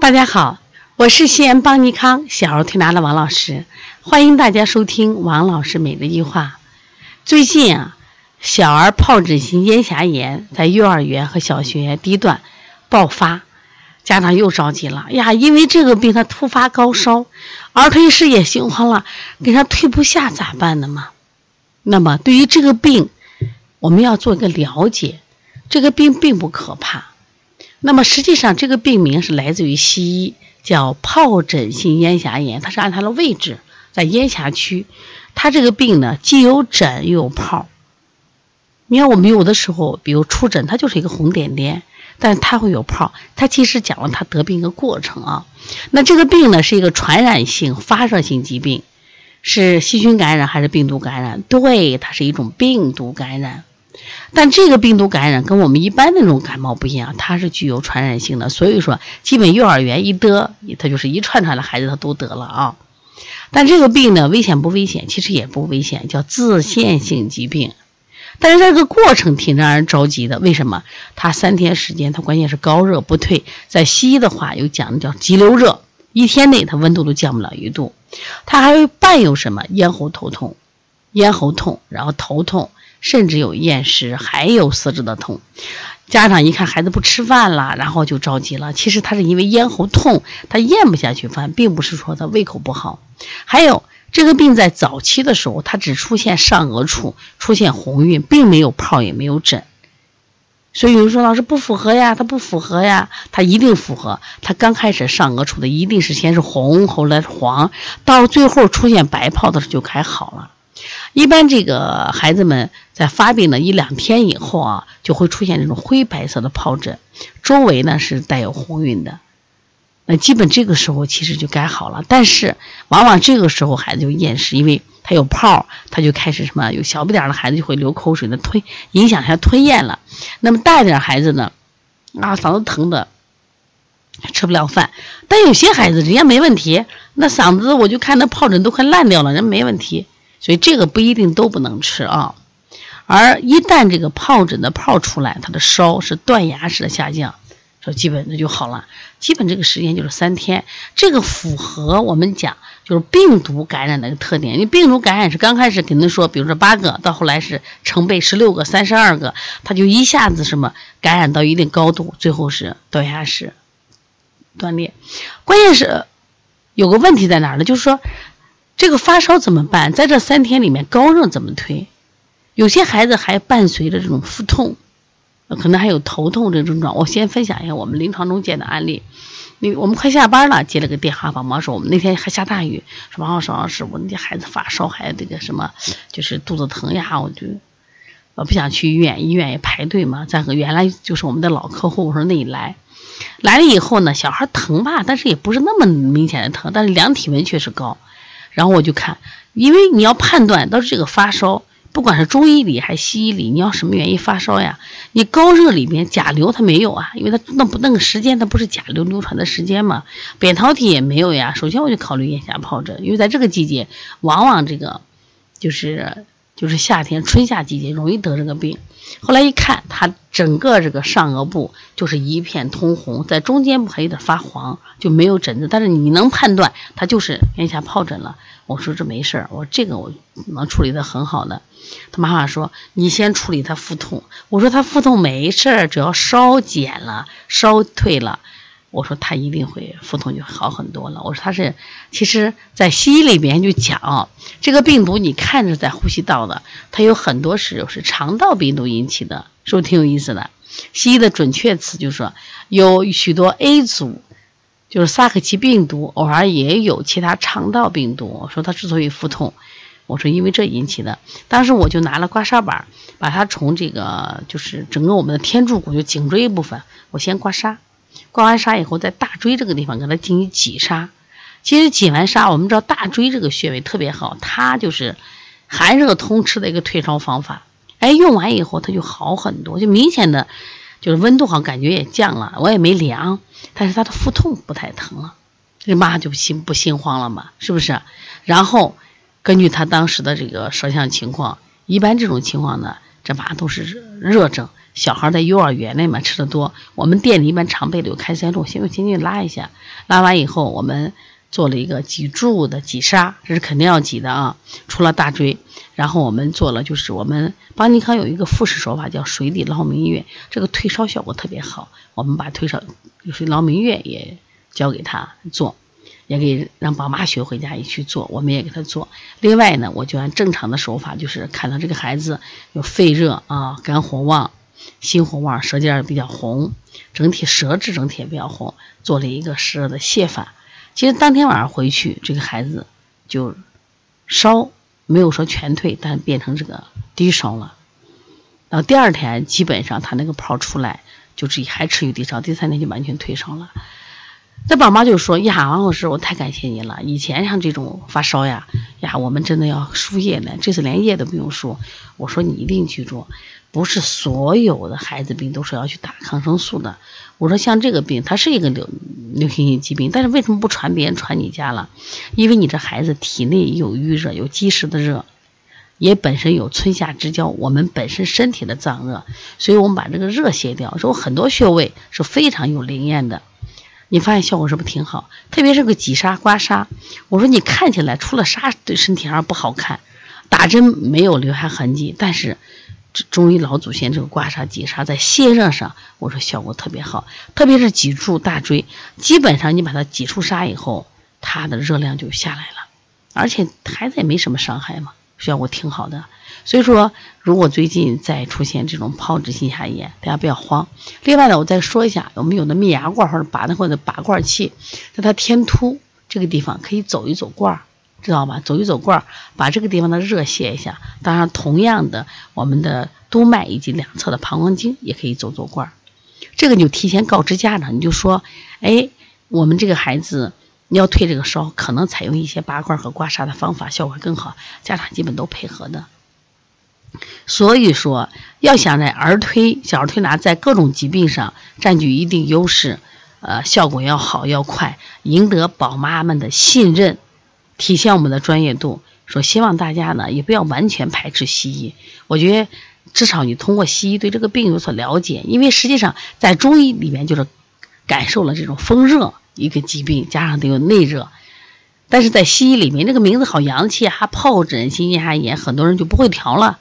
大家好，我是西安邦尼康小儿推拿的王老师，欢迎大家收听王老师每日一话。最近啊，小儿疱疹性咽峡炎在幼儿园和小学低段爆发，家长又着急了呀，因为这个病他突发高烧，儿推事业心慌了，给他推不下咋办呢嘛？那么对于这个病，我们要做一个了解，这个病并不可怕。那么实际上，这个病名是来自于西医，叫疱疹性咽峡炎，它是按它的位置在咽峡区。它这个病呢，既有疹又有泡。你看我们有的时候，比如出疹，它就是一个红点点，但它会有泡。它其实讲了它得病一个过程啊。那这个病呢，是一个传染性发热性疾病，是细菌感染还是病毒感染？对，它是一种病毒感染。但这个病毒感染跟我们一般那种感冒不一样，它是具有传染性的，所以说基本幼儿园一得，它就是一串串的孩子他都得了啊。但这个病呢，危险不危险？其实也不危险，叫自限性疾病。但是这个过程挺让人着急的，为什么？它三天时间，它关键是高热不退，在西医的话有讲的叫急流热，一天内它温度都降不了一度，它还会伴有什么咽喉头痛、咽喉痛，然后头痛。甚至有厌食，还有四肢的痛。家长一看孩子不吃饭了，然后就着急了。其实他是因为咽喉痛，他咽不下去饭，并不是说他胃口不好。还有这个病在早期的时候，它只出现上颚处出现红晕，并没有泡，也没有疹。所以有人说老师不符合呀，他不符合呀，他一定符合。他刚开始上颚处的一定是先是红，后来黄，到最后出现白泡的时候就该好了。一般这个孩子们在发病的一两天以后啊，就会出现这种灰白色的疱疹，周围呢是带有红晕的。那基本这个时候其实就该好了，但是往往这个时候孩子就厌食，因为他有泡，他就开始什么有小不点的孩子就会流口水的吞，影响他吞咽了。那么大一点孩子呢，啊嗓子疼的吃不了饭，但有些孩子人家没问题，那嗓子我就看那疱疹都快烂掉了，人没问题。所以这个不一定都不能吃啊，而一旦这个疱疹的泡出来，它的烧是断崖式的下降，说基本那就好了。基本这个时间就是三天，这个符合我们讲就是病毒感染的一个特点。你病毒感染是刚开始肯定说，比如说八个，到后来是成倍十六个、三十二个，它就一下子什么感染到一定高度，最后是断崖式断裂。关键是有个问题在哪儿呢？就是说。这个发烧怎么办？在这三天里面，高热怎么推？有些孩子还伴随着这种腹痛，可能还有头痛这症状。我先分享一下我们临床中见的案例。你我们快下班了，接了个电话，帮忙说我们那天还下大雨，说王老师，我们家孩子发烧，还这个什么，就是肚子疼呀，我就我不想去医院，医院也排队嘛。再和原来就是我们的老客户，我说那你来，来了以后呢，小孩疼吧，但是也不是那么明显的疼，但是量体温确实高。然后我就看，因为你要判断到这个发烧，不管是中医里还是西医里，你要什么原因发烧呀？你高热里面甲流它没有啊，因为它那不那个时间它不是甲流流传的时间嘛，扁桃体也没有呀。首先我就考虑咽峡疱疹，因为在这个季节，往往这个就是就是夏天春夏季节容易得这个病。后来一看，他整个这个上颚部就是一片通红，在中间部还有点发黄，就没有疹子。但是你能判断他就是咽峡疱疹了。我说这没事儿，我这个我能处理的很好的。他妈妈说你先处理他腹痛。我说他腹痛没事儿，只要烧减了，烧退了。我说他一定会腹痛就好很多了。我说他是，其实，在西医里边就讲，这个病毒你看着在呼吸道的，它有很多时候是肠道病毒引起的，是不是挺有意思的？西医的准确词就是说，有许多 A 组，就是萨克奇病毒，偶尔也有其他肠道病毒。我说他之所以腹痛，我说因为这引起的。当时我就拿了刮痧板，把它从这个就是整个我们的天柱骨就颈椎部分，我先刮痧。刮完痧以后，在大椎这个地方给它进行挤痧。其实挤完痧，我们知道大椎这个穴位特别好，它就是寒热通吃的一个退烧方法。哎，用完以后它就好很多，就明显的就是温度好像，感觉也降了。我也没量，但是他的腹痛不太疼了，这妈就心不心慌了嘛？是不是？然后根据他当时的这个舌象情况，一般这种情况呢，这麻都是热症。小孩在幼儿园里面吃的多，我们店里一般常备的有开塞露，先用轻轻拉一下，拉完以后我们做了一个脊柱的挤痧，这是肯定要挤的啊。除了大椎，然后我们做了就是我们邦尼康有一个复式手法叫水底捞明月，这个退烧效果特别好。我们把退烧就是捞明月也教给他做。也给让宝妈学回家也去做，我们也给他做。另外呢，我就按正常的手法，就是看到这个孩子有肺热啊、肝火旺、心火旺、舌尖比较红，整体舌质整体也比较红，做了一个湿热的泻法。其实当天晚上回去，这个孩子就烧没有说全退，但变成这个低烧了。然后第二天基本上他那个泡出来，就是还持续低烧，第三天就完全退烧了。这宝妈就说：“呀，王老师，我太感谢你了。以前像这种发烧呀，呀，我们真的要输液呢。这次连液都不用输。我说你一定记住，不是所有的孩子病都是要去打抗生素的。我说像这个病，它是一个流流行性疾病，但是为什么不传别人传你家了？因为你这孩子体内有郁热，有积食的热，也本身有春夏之交，我们本身身体的脏热，所以我们把这个热泄掉。说很多穴位是非常有灵验的。”你发现效果是不是挺好？特别是个挤痧、刮痧，我说你看起来除了痧对身体上不好看，打针没有留下痕迹，但是中医老祖先这个刮痧、挤痧在泄热上，我说效果特别好。特别是脊柱、大椎，基本上你把它挤出痧以后，它的热量就下来了，而且孩子也没什么伤害嘛，效果挺好的。所以说，如果最近再出现这种疱疹性下炎，大家不要慌。另外呢，我再说一下，我们有的灭牙罐或者拔的或者拔罐器，在它天突这个地方可以走一走罐，知道吧？走一走罐，把这个地方的热泄一下。当然，同样的，我们的督脉以及两侧的膀胱经也可以走走罐。这个你就提前告知家长，你就说，哎，我们这个孩子你要退这个烧，可能采用一些拔罐和刮痧的方法，效果更好。家长基本都配合的。所以说，要想在儿推、小儿推拿在各种疾病上占据一定优势，呃，效果要好要快，赢得宝妈们的信任，体现我们的专业度。说希望大家呢也不要完全排斥西医，我觉得至少你通过西医对这个病有所了解，因为实际上在中医里面就是感受了这种风热一个疾病，加上得有内热，但是在西医里面这个名字好洋气啊，疱疹、心肌炎，很多人就不会调了。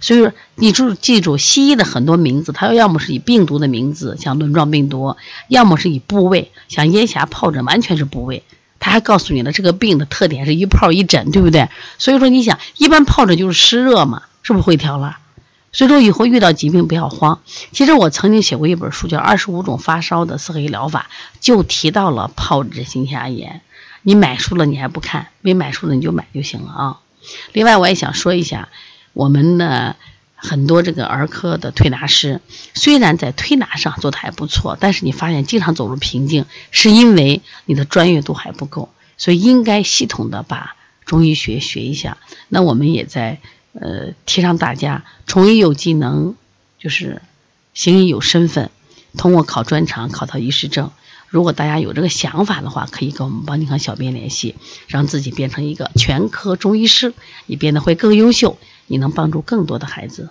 所以说，你就记住西医的很多名字，它要么是以病毒的名字，像轮状病毒；要么是以部位，像咽峡疱疹，完全是部位。他还告诉你了，这个病的特点是一泡一疹，对不对？所以说，你想，一般疱疹就是湿热嘛，是不是会调了？所以说，以后遇到疾病不要慌。其实我曾经写过一本书，叫《二十五种发烧的四合一疗法》，就提到了疱疹性下炎。你买书了，你还不看？没买书的你就买就行了啊。另外，我也想说一下。我们呢，很多这个儿科的推拿师，虽然在推拿上做的还不错，但是你发现经常走入瓶颈，是因为你的专业度还不够，所以应该系统的把中医学学一下。那我们也在呃提倡大家，从医有技能，就是行医有身份，通过考专长考到医师证。如果大家有这个想法的话，可以跟我们邦尼康小编联系，让自己变成一个全科中医师，你变得会更优秀。你能帮助更多的孩子。